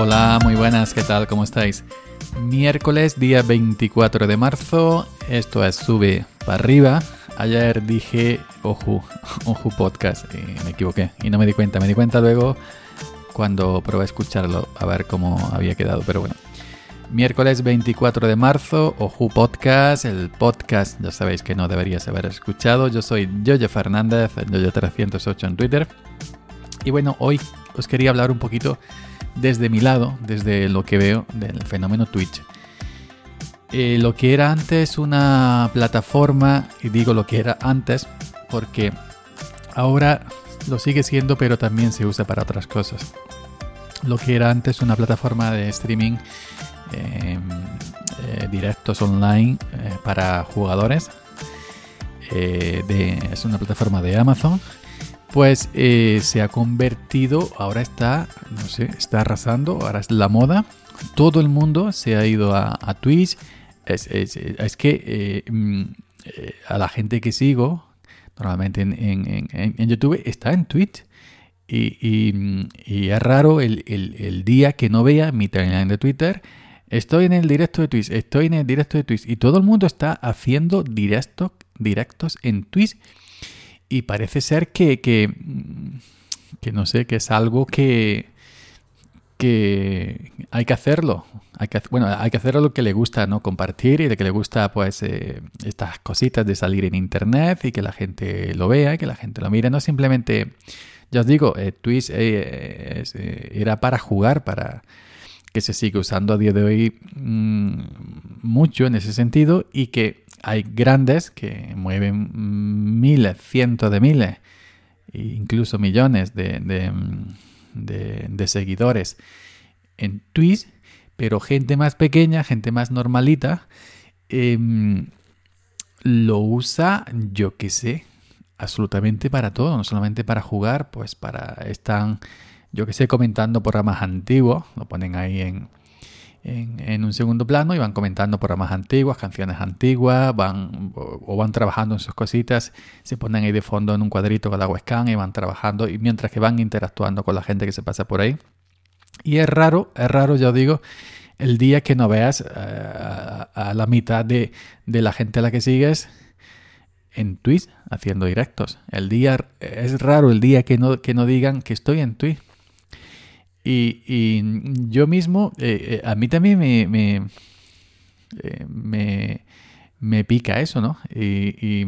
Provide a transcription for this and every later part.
Hola, muy buenas, ¿qué tal? ¿Cómo estáis? Miércoles, día 24 de marzo, esto es Sube para arriba. Ayer dije Oju, Oju Podcast me equivoqué y no me di cuenta, me di cuenta luego cuando probé a escucharlo a ver cómo había quedado, pero bueno. Miércoles 24 de marzo, Oju Podcast, el podcast, ya sabéis que no deberías haber escuchado. Yo soy Yoyo Fernández, Yoyo308 en Twitter. Y bueno, hoy os quería hablar un poquito desde mi lado, desde lo que veo del fenómeno Twitch. Eh, lo que era antes una plataforma, y digo lo que era antes porque ahora lo sigue siendo, pero también se usa para otras cosas lo que era antes una plataforma de streaming em, eh, directos online eh, para jugadores. Es una plataforma de Amazon. Pues se ha convertido, ahora está, no sé, está arrasando, ahora es la moda. Todo el mundo se ha ido a, Twitch. Es, que mm, a la gente que sigo, normalmente en YouTube, está en Twitch. Y, es raro el, día que no vea mi timeline de Twitter. Estoy en el directo de Twitch, estoy en el directo de Twitch. Y todo el mundo está haciendo directo, directos en Twitch. Y parece ser que, que, no sé, que es algo que, que hay que hacerlo. Hay que, bueno, hay que hacerlo lo que le gusta, ¿no? Compartir y de que le gusta, pues, eh, estas cositas de salir en internet y que la gente lo vea y que la gente lo mire. No simplemente ya os digo, eh, Twitch eh, eh, era para jugar, para que se sigue usando a día de hoy mm, mucho en ese sentido y que hay grandes que mueven miles, cientos de miles, e incluso millones de, de, seguidores en Twitch, pero gente más pequeña, gente más normalita, em, lo usa, yo qué sé, absolutamente para todo, no solamente para jugar, pues para están, yo que sé, comentando programas antiguos, lo ponen ahí en, en, un segundo plano y van comentando programas antiguos, canciones antiguas, van o, van trabajando en sus cositas, se ponen ahí de fondo en un cuadrito con la webcam y van trabajando y mientras que van interactuando con la gente que se pasa por ahí. Y es raro, es raro, ya os digo, el día que no veas eh, a, la mitad de, de la gente a la que sigues en Twitch haciendo directos. El día es raro el día que no, que no digan que estoy en Twitch. Y, yo mismo, eh, eh, a mí también me, eh, me, me, pica eso, ¿no? Y,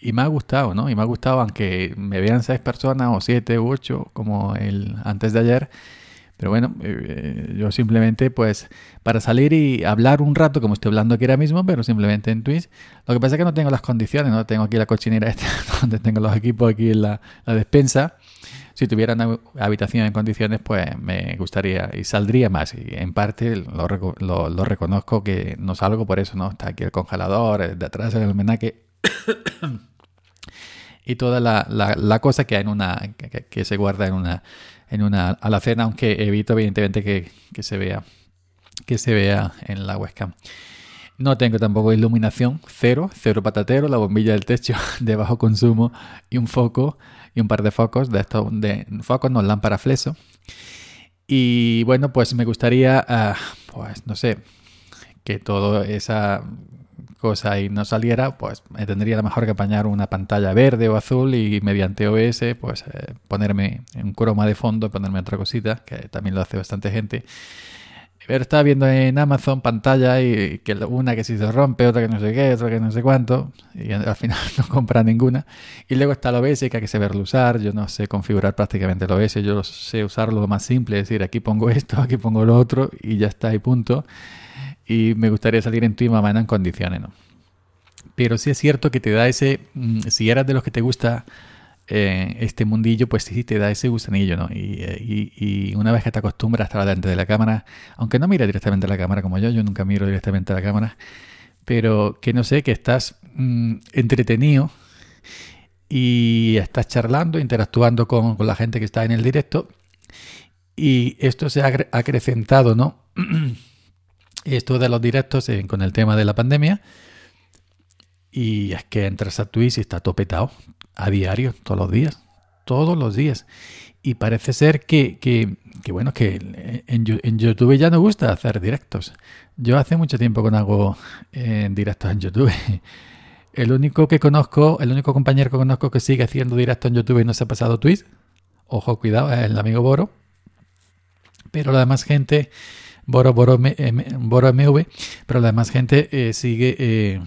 y, me ha gustado, ¿no? Y me ha gustado, aunque me vean seis personas o siete u ocho, como el antes de ayer, pero bueno, eh, yo simplemente pues para salir y hablar un rato, como estoy hablando aquí ahora mismo, pero simplemente en Twitch. Lo que pasa es que no tengo las condiciones, no tengo aquí la cochinera esta, donde tengo los equipos aquí en la, despensa. Si tuviera una habitación en condiciones, pues me gustaría y saldría más. Y en parte lo, lo, reconozco que no salgo por eso, ¿no? Está aquí el congelador, de atrás el menaque. y toda la, la, cosa que hay en una que se guarda en una en una alacena, aunque evito evidentemente que, se vea que se vea en la webcam. No tengo tampoco iluminación, cero, cero patatero, la bombilla del techo de bajo consumo y un foco y un par de focos de estos de focos, no lámpara fleso. Y bueno, pues me gustaría, ah, pues no sé, que toda esa cosa y no saliera, pues me tendría la mejor que apañar una pantalla verde o azul y mediante OS, pues eh, ponerme un croma de fondo, ponerme otra cosita, que también lo hace bastante gente. Pero estaba viendo en Amazon pantalla y que una que si se rompe, otra que no sé qué, otra que no sé cuánto, y al final no compra ninguna. Y luego está el OBS que hay que saberlo usar. Yo no sé configurar prácticamente el OBS, yo sé usarlo lo más simple, es decir, aquí pongo esto, aquí pongo lo otro y ya está, y punto y me gustaría salir en tu mañana en condiciones, ¿no? Pero sí es cierto que te da ese, mm, si eras de los que te gusta eh, este mundillo, pues sí te da ese gusanillo, ¿no? Eh, y, una vez que te acostumbras a estar delante de la cámara, aunque no mira directamente a la cámara como yo, yo nunca miro directamente a la cámara, pero que no sé, que estás mm, entretenido y estás charlando, interactuando con, con, la gente que está en el directo y esto se ha acrecentado, ¿no? esto de los directos con el tema de la pandemia. Y es que entras a Twitch y está topetado a diario, todos los días. todos los días. Y parece ser que, que, bueno, que en, YouTube ya no gusta hacer directos. Yo hace mucho tiempo que no hago eh, directos en YouTube. El único que conozco, el único compañero que conozco que sigue haciendo directo en YouTube y no se ha pasado Twitch, ojo, cuidado, es el amigo Boro. Pero la demás gente, Boro, Boro, Boro MV, pero la demás gente eh, sigue, eh,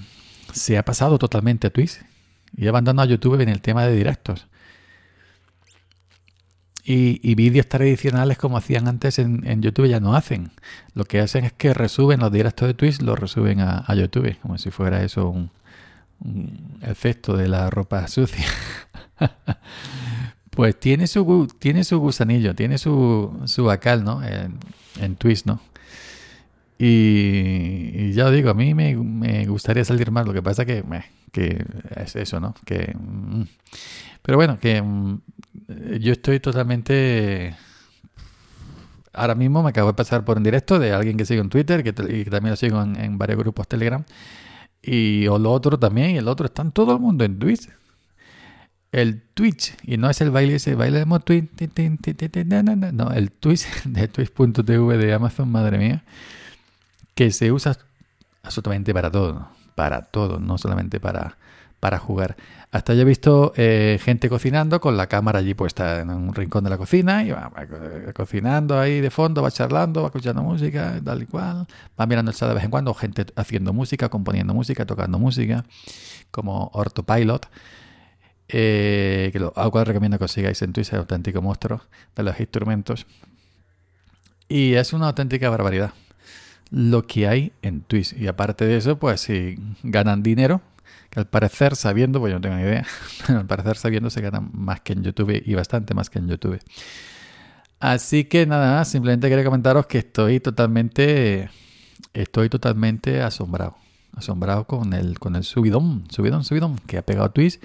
se ha pasado totalmente a Twitch y abandonado YouTube en el tema de directos. Y, vídeos tradicionales como hacían antes en, YouTube ya no hacen. Lo que hacen es que resuben los directos de Twitch, los resuben a, YouTube, como si fuera eso un, efecto de la ropa sucia. pues tiene su, tiene su gusanillo, tiene su, su acal, ¿no? En, en Twitch, ¿no? Y, ya digo, a mí me, gustaría salir más. Lo que pasa que, que es eso, ¿no? Que, mm. pero bueno, que mm, yo estoy totalmente... Ahora mismo me acabo de pasar por un directo de alguien que sigo en Twitter que, y también lo sigo en, varios grupos Telegram. Y o lo otro también, y el otro, están todo el mundo en Twitch. El Twitch, y no es el baile ese baile de Twitch, no, el Twitch de Twitch.tv de Amazon, madre mía que se usa absolutamente para todo, para todo, no solamente para, para jugar. Hasta yo he visto eh, gente cocinando con la cámara allí puesta en un rincón de la cocina y va, cocinando ahí de fondo, va charlando, va escuchando música, tal y cual, va mirando el chat de vez en cuando, gente haciendo música, componiendo música, tocando música, como Ortopilot. Eh, que lo, recomiendo que os sigáis en Twitch, es auténtico monstruo de los instrumentos. Y es una auténtica barbaridad lo que hay en Twitch. Y aparte de eso, pues si ganan dinero, que al parecer sabiendo, pues yo no tengo ni idea, al parecer sabiendo se ganan más que en YouTube y bastante más que en YouTube. Así que nada más, simplemente quería comentaros que estoy totalmente, estoy totalmente asombrado, asombrado con el, con el subidón, subidón, subidón que ha pegado Twitch.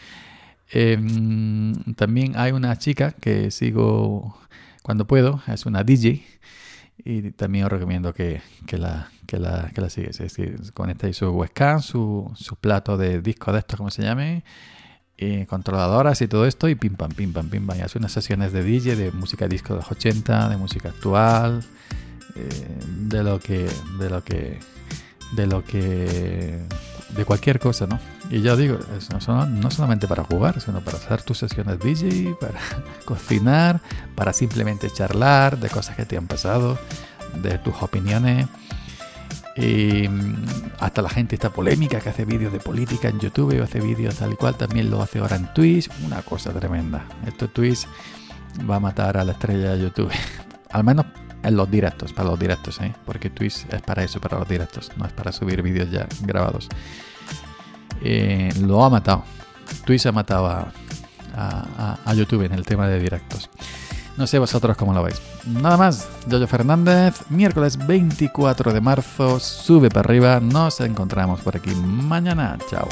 Em, también hay una chica que sigo cuando puedo, es una DJ y también os recomiendo que, la, que, la, que la sigues. Es decir, conectéis su webcam, su, su plato de disco de estos, como se llame, y controladoras y todo esto, y pim pam, pim pam, pim pam. Y hace unas sesiones de DJ, de música disco de los 80, de música actual, eh, de lo que. de lo que. de lo que. De cualquier cosa, ¿no? Y ya digo, no, no solamente para jugar, sino para hacer tus sesiones DJ, para cocinar, para simplemente charlar de cosas que te han pasado, de tus opiniones. Y mm, hasta la gente está polémica que hace vídeos de política en YouTube o hace vídeos tal y cual, también lo hace ahora en Twitch. Una cosa tremenda. Esto Twitch va a matar a la estrella de YouTube. Al menos en los directos, para los directos, ¿eh? porque Twitch es para eso, para los directos, no es para subir vídeos ya grabados. Eh, lo ha matado. Twitch ha matado a, a, YouTube en el tema de directos. No sé vosotros cómo lo veis. Nada más, Yoyo Fernández, miércoles 24 de marzo, sube para arriba, nos encontramos por aquí mañana. Chao.